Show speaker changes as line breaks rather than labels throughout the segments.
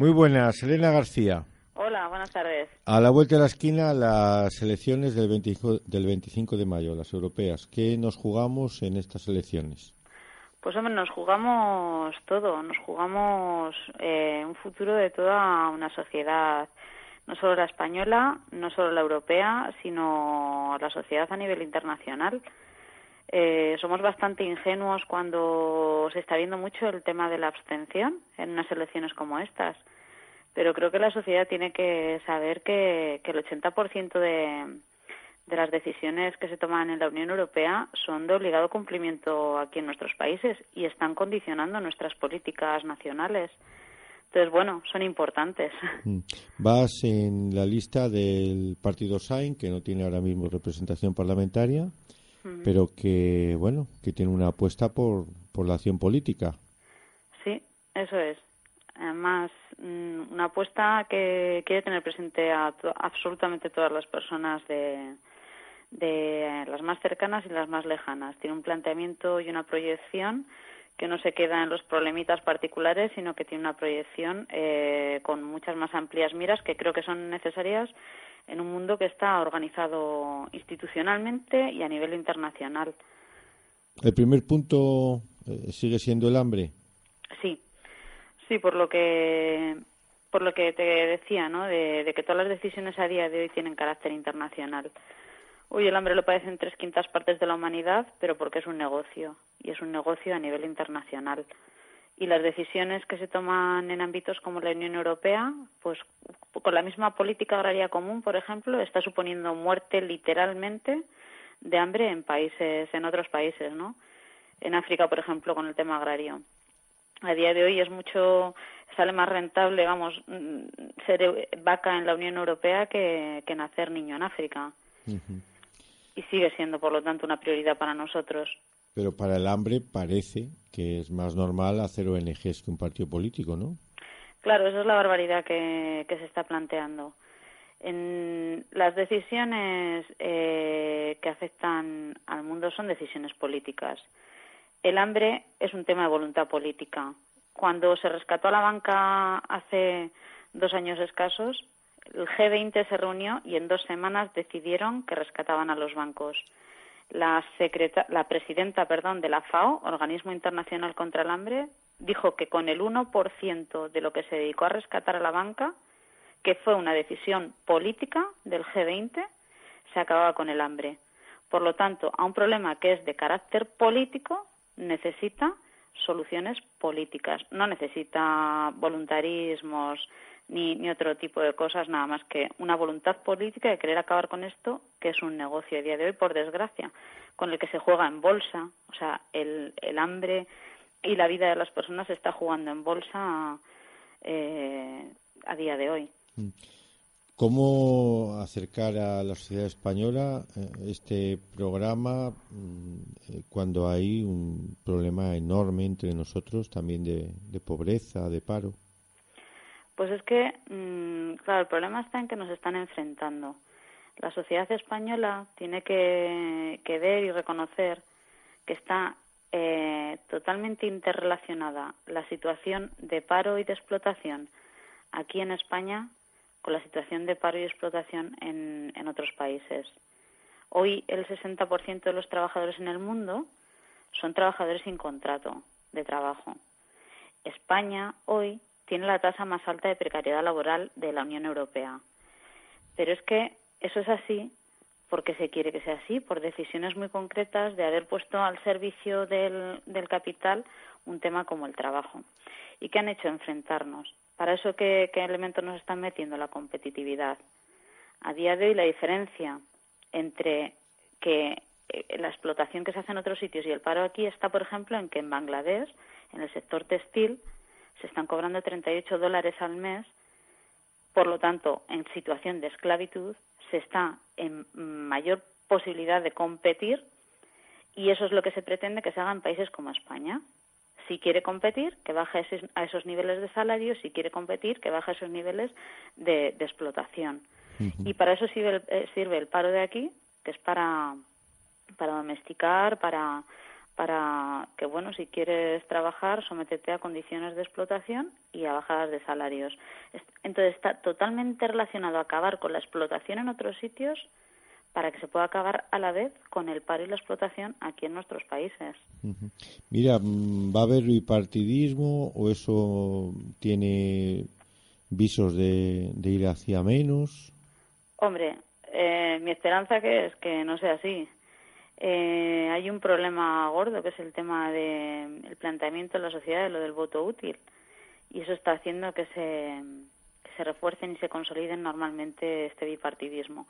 Muy buenas, Elena García.
Hola, buenas tardes.
A la vuelta de la esquina, las elecciones del 25, del 25 de mayo, las europeas. ¿Qué nos jugamos en estas elecciones?
Pues hombre, nos jugamos todo, nos jugamos eh, un futuro de toda una sociedad, no solo la española, no solo la europea, sino la sociedad a nivel internacional. Eh, somos bastante ingenuos cuando se está viendo mucho el tema de la abstención en unas elecciones como estas, pero creo que la sociedad tiene que saber que, el 80% de, de las decisiones que se toman en la Unión Europea son de obligado cumplimiento aquí en nuestros países y están condicionando nuestras políticas nacionales. Entonces, bueno, son importantes.
Mm. Vas en la lista del partido SAIN, que no tiene ahora mismo representación parlamentaria, pero que, bueno, que tiene una apuesta por, por la acción política.
Sí, eso es. Además, mm, una apuesta que quiere tener presente a absolutamente todas las personas de, de las más cercanas y las más lejanas. Tiene un planteamiento y una proyección que no se queda en los problemitas particulares, sino que tiene una proyección eh, con muchas más amplias miras que creo que son necesarias en un mundo que está organizado institucionalmente y a nivel internacional.
¿El primer punto eh, sigue siendo el hambre?
Sí, sí, por lo que por lo que te decía, ¿no? de que todas las decisiones a día de hoy tienen carácter internacional. Hoy el hambre lo padecen tres quintas partes de la humanidad, pero porque es un negocio, y es un negocio a nivel internacional. Y las decisiones que se toman en ámbitos como la Unión Europea, pues con la misma política agraria común, por ejemplo, está suponiendo muerte literalmente de hambre en países, en otros países, ¿no? En África, por ejemplo, con el tema agrario. A día de hoy es mucho, sale más rentable, vamos, mm, ser vaca en la Unión Europea que, que nacer niño en África y sigue siendo, por lo tanto, una prioridad para nosotros.
Pero para el hambre parece que es más normal hacer ONGs que un partido político, ¿no?
Claro, esa es la barbaridad que, se está planteando. En las decisiones eh, que afectan al mundo son decisiones políticas. El hambre es un tema de voluntad política. Cuando se rescató a la banca hace dos años escasos, el G20 se reunió y en dos semanas decidieron que rescataban a los bancos. La, la presidenta perdón, de la FAO, Organismo Internacional contra el Hambre, dijo que con el 1% de lo que se dedicó a rescatar a la banca, que fue una decisión política del G20, se acababa con el hambre. Por lo tanto, a un problema que es de carácter político necesita soluciones políticas, no necesita voluntarismos ni, ni otro tipo de cosas, nada más que una voluntad política de querer acabar con esto, que es un negocio a día de hoy, por desgracia, con el que se juega en bolsa. O sea, el, el hambre y la vida de las personas se está jugando en bolsa eh, a día de hoy.
¿Cómo acercar a la sociedad española eh, este programa mm, eh, cuando hay un problema enorme entre nosotros también de, de pobreza, de paro?
Pues es que, mm, claro, el problema está en que nos están enfrentando. La sociedad española tiene que, ver y reconocer que está eh, totalmente interrelacionada la situación de paro y de explotación aquí en España con la situación de paro y explotación en, en otros países. Hoy el 60% de los trabajadores en el mundo son trabajadores sin contrato de trabajo. España hoy tiene la tasa más alta de precariedad laboral de la Unión Europea. Pero es que eso es así porque se quiere que sea así, por decisiones muy concretas de haber puesto al servicio del, capital un tema como el trabajo. ¿Y qué han hecho? Enfrentarnos. ¿Para eso qué, qué elementos nos están metiendo? La competitividad. A día de hoy la diferencia entre que eh, la explotación que se hace en otros sitios y el paro aquí está, por ejemplo, en que en Bangladesh, en el sector textil, se están cobrando 38 dólares al mes, por lo tanto, en situación de esclavitud, se está en mayor posibilidad de competir y eso es lo que se pretende que se haga en países como España. Si quiere competir, que baje a esos niveles de salario, si quiere competir, que baje a esos niveles de, explotación. Y para eso sirve el, eh, sirve el paro de aquí, que es para, para domesticar, para, para que, bueno, si quieres trabajar, sométete a condiciones de explotación y a bajadas de salarios. Entonces está totalmente relacionado a acabar con la explotación en otros sitios para que se pueda acabar a la vez con el paro y la explotación aquí en nuestros países.
Mira, mm, ¿va a haber bipartidismo o eso tiene visos de, ir hacia menos?
Hombre, eh, mi esperanza que es que no sea así. Eh, hay un problema gordo que es el tema del el planteamiento de la sociedad de lo del voto útil y eso está haciendo que se, que refuercen y se consoliden normalmente este bipartidismo.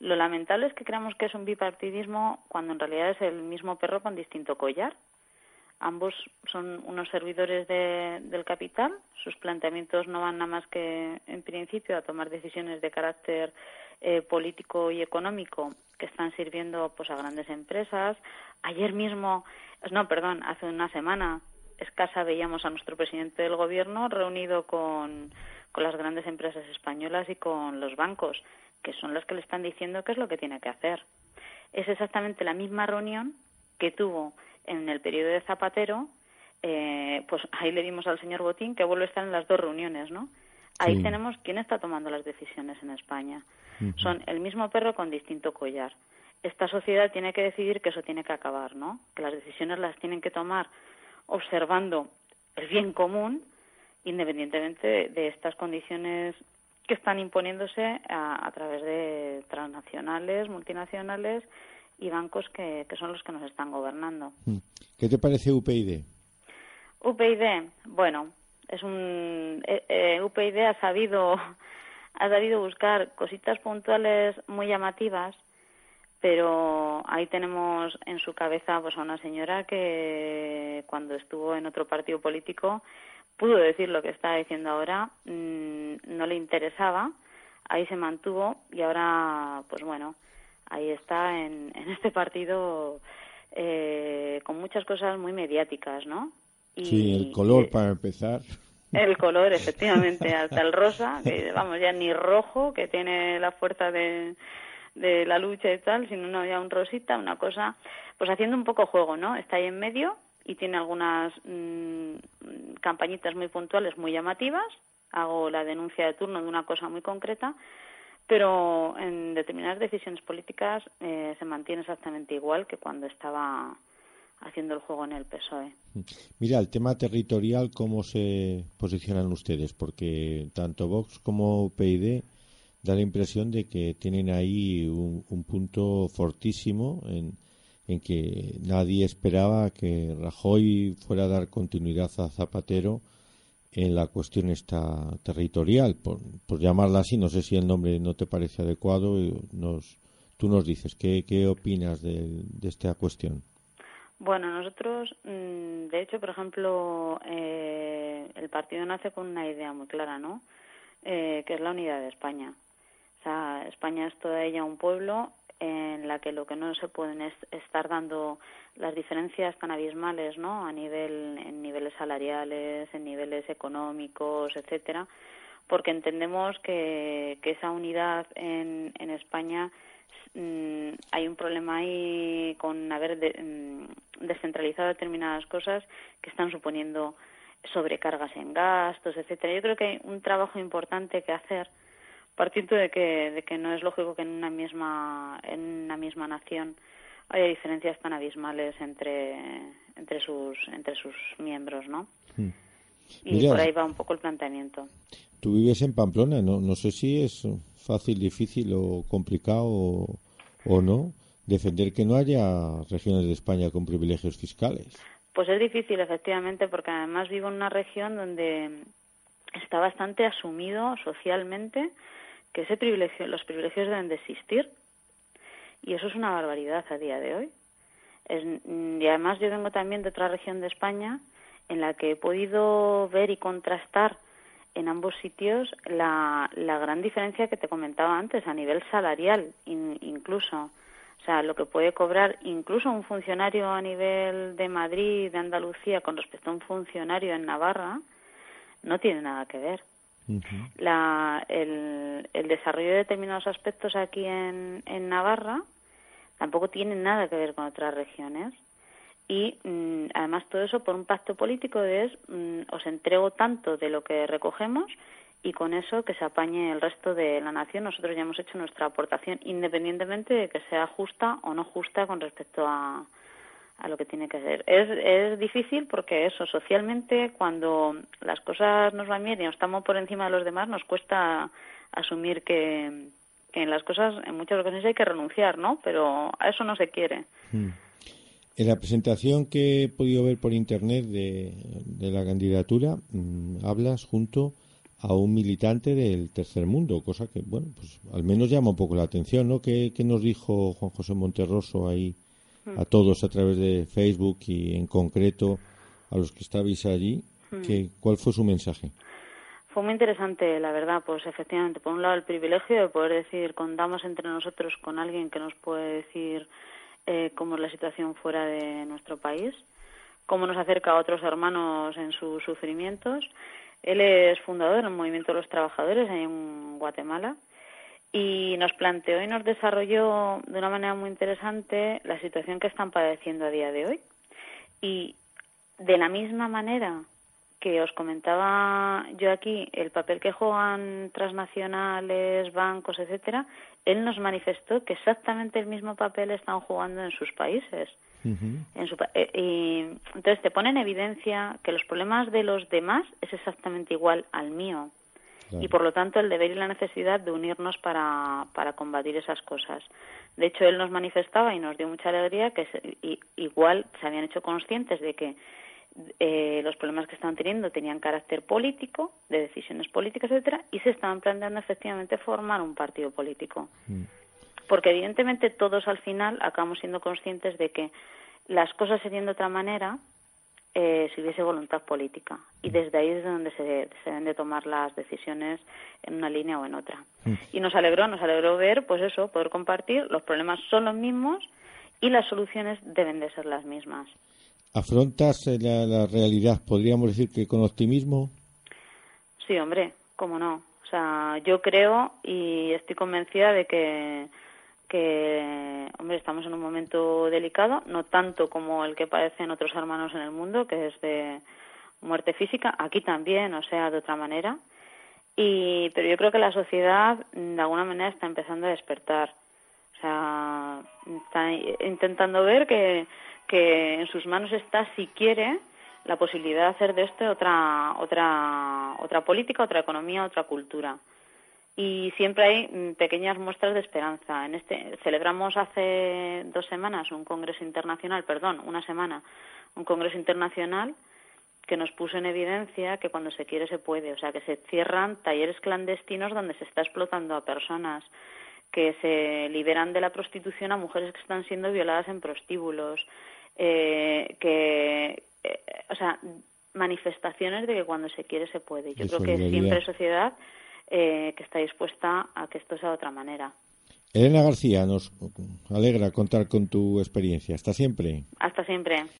Lo lamentable es que creamos que es un bipartidismo cuando en realidad es el mismo perro con distinto collar. Ambos son unos servidores del capital, sus planteamientos no van nada más que, en principio, a tomar decisiones de carácter eh, político y económico que están sirviendo pues a grandes empresas. Ayer mismo, no, perdón, hace una semana escasa veíamos a nuestro presidente del gobierno reunido con, con las grandes empresas españolas y con los bancos que son los que le están diciendo qué es lo que tiene que hacer. Es exactamente la misma reunión que tuvo en el periodo de Zapatero, eh, pues ahí le dimos al señor Botín que vuelve a estar en las dos reuniones, ¿no? Ahí tenemos quién está tomando las decisiones en España. Son el mismo perro con distinto collar. Esta sociedad tiene que decidir que eso tiene que acabar, ¿no? Que las decisiones las tienen que tomar observando el bien común, independientemente de estas condiciones que están imponiéndose a, través de transnacionales, multinacionales y bancos que, son los que nos están gobernando.
¿Qué te parece UPyD?
UPyD, bueno, es un eh, eh, ha sabido ha sabido buscar cositas puntuales muy llamativas, pero ahí tenemos en su cabeza pues a una señora que cuando estuvo en otro partido político pudo decir lo que está diciendo ahora, mm, no le interesaba, ahí se mantuvo y ahora, pues bueno, ahí está en, este partido eh, con muchas cosas muy mediáticas, ¿no?
Y, sí, el color para empezar.
El color, efectivamente, hasta el rosa, que vamos, ya ni rojo, que tiene la fuerza de, de la lucha y tal, sino no, ya un rosita, una cosa, pues haciendo un poco juego, ¿no? Está ahí en medio y tiene algunas mm, campañitas muy puntuales, muy llamativas. Hago la denuncia de turno de una cosa muy concreta, pero en determinadas decisiones políticas eh, se mantiene exactamente igual que cuando estaba haciendo el juego en el PSOE.
Mira, el tema territorial, ¿cómo se posicionan ustedes? Porque tanto Vox como PID da la impresión de que tienen ahí un, un punto fortísimo en, que nadie esperaba que Rajoy fuera a dar continuidad a Zapatero en la cuestión esta territorial, por, llamarla así, no sé si el nombre no te parece adecuado, nos, tú nos dices, ¿qué, qué opinas de, esta cuestión?
Bueno, nosotros, mm, de hecho, por ejemplo, eh, el partido nace con una idea muy clara, ¿no? Eh, que es la unidad de España. O sea, España es toda ella un pueblo en la que lo que no se pueden es estar dando las diferencias tan abismales, ¿no? A nivel en niveles salariales, en niveles económicos, etcétera, porque entendemos que, que esa unidad en, en España mm, hay un problema ahí con haber mm, descentralizado determinadas cosas que están suponiendo sobrecargas en gastos, etcétera. Yo creo que hay un trabajo importante que hacer partiendo de que, de que no es lógico que en una misma, en una misma nación haya diferencias tan abismales entre, entre, sus, entre sus miembros, ¿no? Hmm. Y por ahí va un poco el planteamiento.
Tú vives en Pamplona, no, no sé si es fácil, difícil o complicado o, o no defender que no haya regiones de España con privilegios fiscales.
Pues es difícil, efectivamente, porque además vivo en una región donde está bastante asumido socialmente que ese privilegio, los privilegios deben de existir. Y eso es una barbaridad a día de hoy. y además yo vengo también de otra región de España en la que he podido ver y contrastar en ambos sitios la, la gran diferencia que te comentaba antes a nivel salarial incluso. O sea, lo que puede cobrar incluso un funcionario a nivel de Madrid, de Andalucía, con respecto a un funcionario en Navarra, no tiene nada que ver. La, el, el, desarrollo de determinados aspectos aquí en, en Navarra tampoco tiene nada que ver con otras regiones y mm, además todo eso por un pacto político es mm, os entrego tanto de lo que recogemos y con eso que se apañe el resto de la nación. Nosotros ya hemos hecho nuestra aportación independientemente de que sea justa o no justa con respecto a, a lo que tiene que ser. Es, es difícil porque eso, socialmente, cuando las cosas nos van bien y estamos por encima de los demás, nos cuesta asumir que, en las cosas en muchas ocasiones hay que renunciar, ¿no? Pero a eso no se quiere. Hmm.
En la presentación que he podido ver por internet de, de la candidatura, mm, hablas junto a un militante del tercer mundo, cosa que, bueno, pues al menos llama un poco la atención, ¿no? ¿Qué, qué nos dijo Juan José Monterroso ahí a todos a través de Facebook y en concreto a los que estabais allí? Que, ¿Cuál fue su mensaje?
Fue muy interesante, la verdad, pues efectivamente, por un lado el privilegio de poder decir, contamos entre nosotros con alguien que nos puede decir eh, cómo es la situación fuera de nuestro país, cómo nos acerca a otros hermanos en sus sufrimientos. Él es fundador del Movimiento de los Trabajadores en Guatemala y nos planteó y nos desarrolló de una manera muy interesante la situación que están padeciendo a día de hoy. Y de la misma manera que os comentaba yo aquí, el papel que juegan transnacionales, bancos, etcétera, él nos manifestó que exactamente el mismo papel están jugando en sus países. en su, eh, y, entonces te pone en evidencia que los problemas de los demás es exactamente igual al mío y por lo tanto el deber y la necesidad de unirnos para, para combatir esas cosas. De hecho, él nos manifestaba y nos dio mucha alegría que igual se habían hecho conscientes de que eh, los problemas que estaban teniendo tenían carácter político, de decisiones políticas, etcétera, y se estaban planteando efectivamente formar un partido político. Mm. Porque evidentemente todos al final acabamos siendo conscientes de que las cosas serían de otra manera eh, si hubiese voluntad política. Y desde ahí es donde se, se, deben de tomar las decisiones en una línea o en otra. Mm. Y nos alegró, nos alegró ver, pues eso, poder compartir, los problemas son los mismos y las soluciones deben de ser las mismas.
¿Afrontas eh, la, realidad, podríamos decir que con optimismo?
Sí, hombre, cómo no. O sea, yo creo y estoy convencida de que que, hombre, estamos en un momento delicado, no tanto como el que padecen otros hermanos en el mundo, que es de muerte física, aquí también, o sea, de otra manera. Y, pero yo creo que la sociedad, de alguna manera, está empezando a despertar. O sea, está intentando ver que, que en sus manos está, si quiere, la posibilidad de hacer de esto otra, otra, otra política, otra economía, otra cultura y siempre hay mm, pequeñas muestras de esperanza. En este celebramos hace dos semanas un congreso internacional, perdón, una semana, un congreso internacional que nos puso en evidencia que cuando se quiere se puede, o sea, que se cierran talleres clandestinos donde se está explotando a personas, que se liberan de la prostitución a mujeres que están siendo violadas en prostíbulos, eh, que, eh, o sea, manifestaciones de que cuando se quiere se puede. Yo creo que siempre sociedad eh, que está dispuesta a que esto sea de otra manera.
Elena García, nos alegra contar con tu experiencia. Hasta siempre.
Hasta siempre.